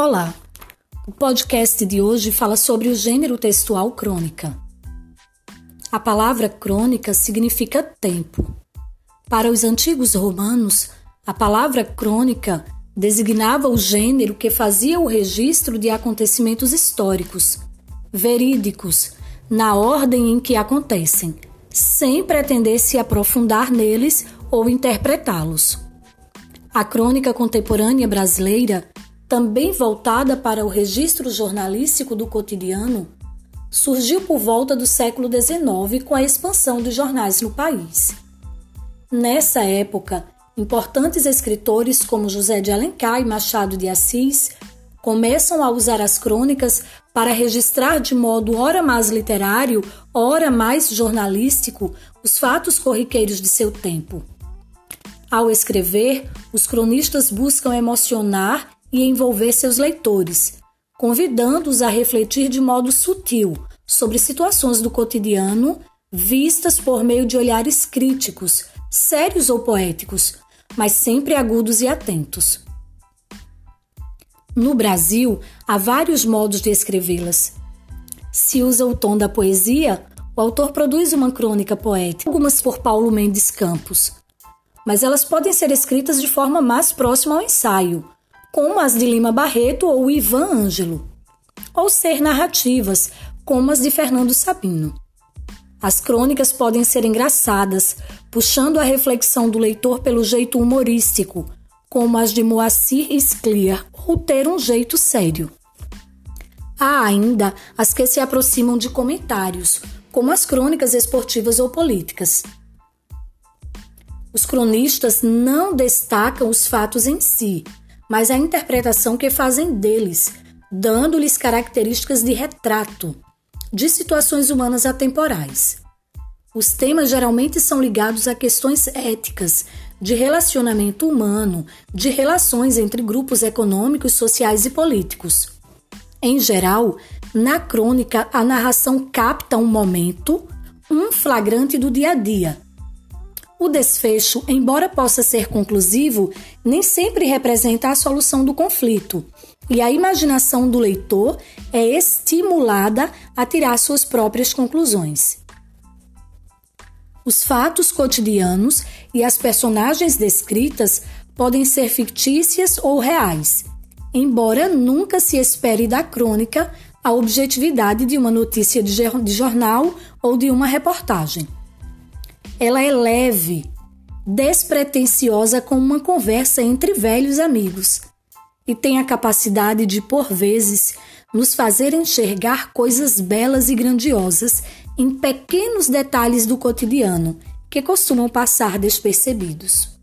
Olá! O podcast de hoje fala sobre o gênero textual crônica. A palavra crônica significa tempo. Para os antigos romanos, a palavra crônica designava o gênero que fazia o registro de acontecimentos históricos, verídicos, na ordem em que acontecem, sem pretender se aprofundar neles ou interpretá-los. A crônica contemporânea brasileira também voltada para o registro jornalístico do cotidiano, surgiu por volta do século XIX com a expansão dos jornais no país. Nessa época, importantes escritores como José de Alencar e Machado de Assis começam a usar as crônicas para registrar de modo ora mais literário, ora mais jornalístico os fatos corriqueiros de seu tempo. Ao escrever, os cronistas buscam emocionar e envolver seus leitores, convidando-os a refletir de modo sutil sobre situações do cotidiano vistas por meio de olhares críticos, sérios ou poéticos, mas sempre agudos e atentos. No Brasil, há vários modos de escrevê-las. Se usa o tom da poesia, o autor produz uma crônica poética, algumas por Paulo Mendes Campos, mas elas podem ser escritas de forma mais próxima ao ensaio, como as de Lima Barreto ou Ivan Ângelo, ou ser narrativas, como as de Fernando Sabino. As crônicas podem ser engraçadas, puxando a reflexão do leitor pelo jeito humorístico, como as de Moacir Scliar, ou ter um jeito sério. Há ainda as que se aproximam de comentários, como as crônicas esportivas ou políticas. Os cronistas não destacam os fatos em si, mas a interpretação que fazem deles, dando-lhes características de retrato de situações humanas atemporais. Os temas geralmente são ligados a questões éticas, de relacionamento humano, de relações entre grupos econômicos, sociais e políticos. Em geral, na crônica, a narração capta um momento, um flagrante do dia a dia, o desfecho, embora possa ser conclusivo, nem sempre representa a solução do conflito, e a imaginação do leitor é estimulada a tirar suas próprias conclusões. Os fatos cotidianos e as personagens descritas podem ser fictícias ou reais, embora nunca se espere da crônica a objetividade de uma notícia de jornal ou de uma reportagem. Ela é leve, despretensiosa como uma conversa entre velhos amigos e tem a capacidade de, por vezes, nos fazer enxergar coisas belas e grandiosas em pequenos detalhes do cotidiano que costumam passar despercebidos.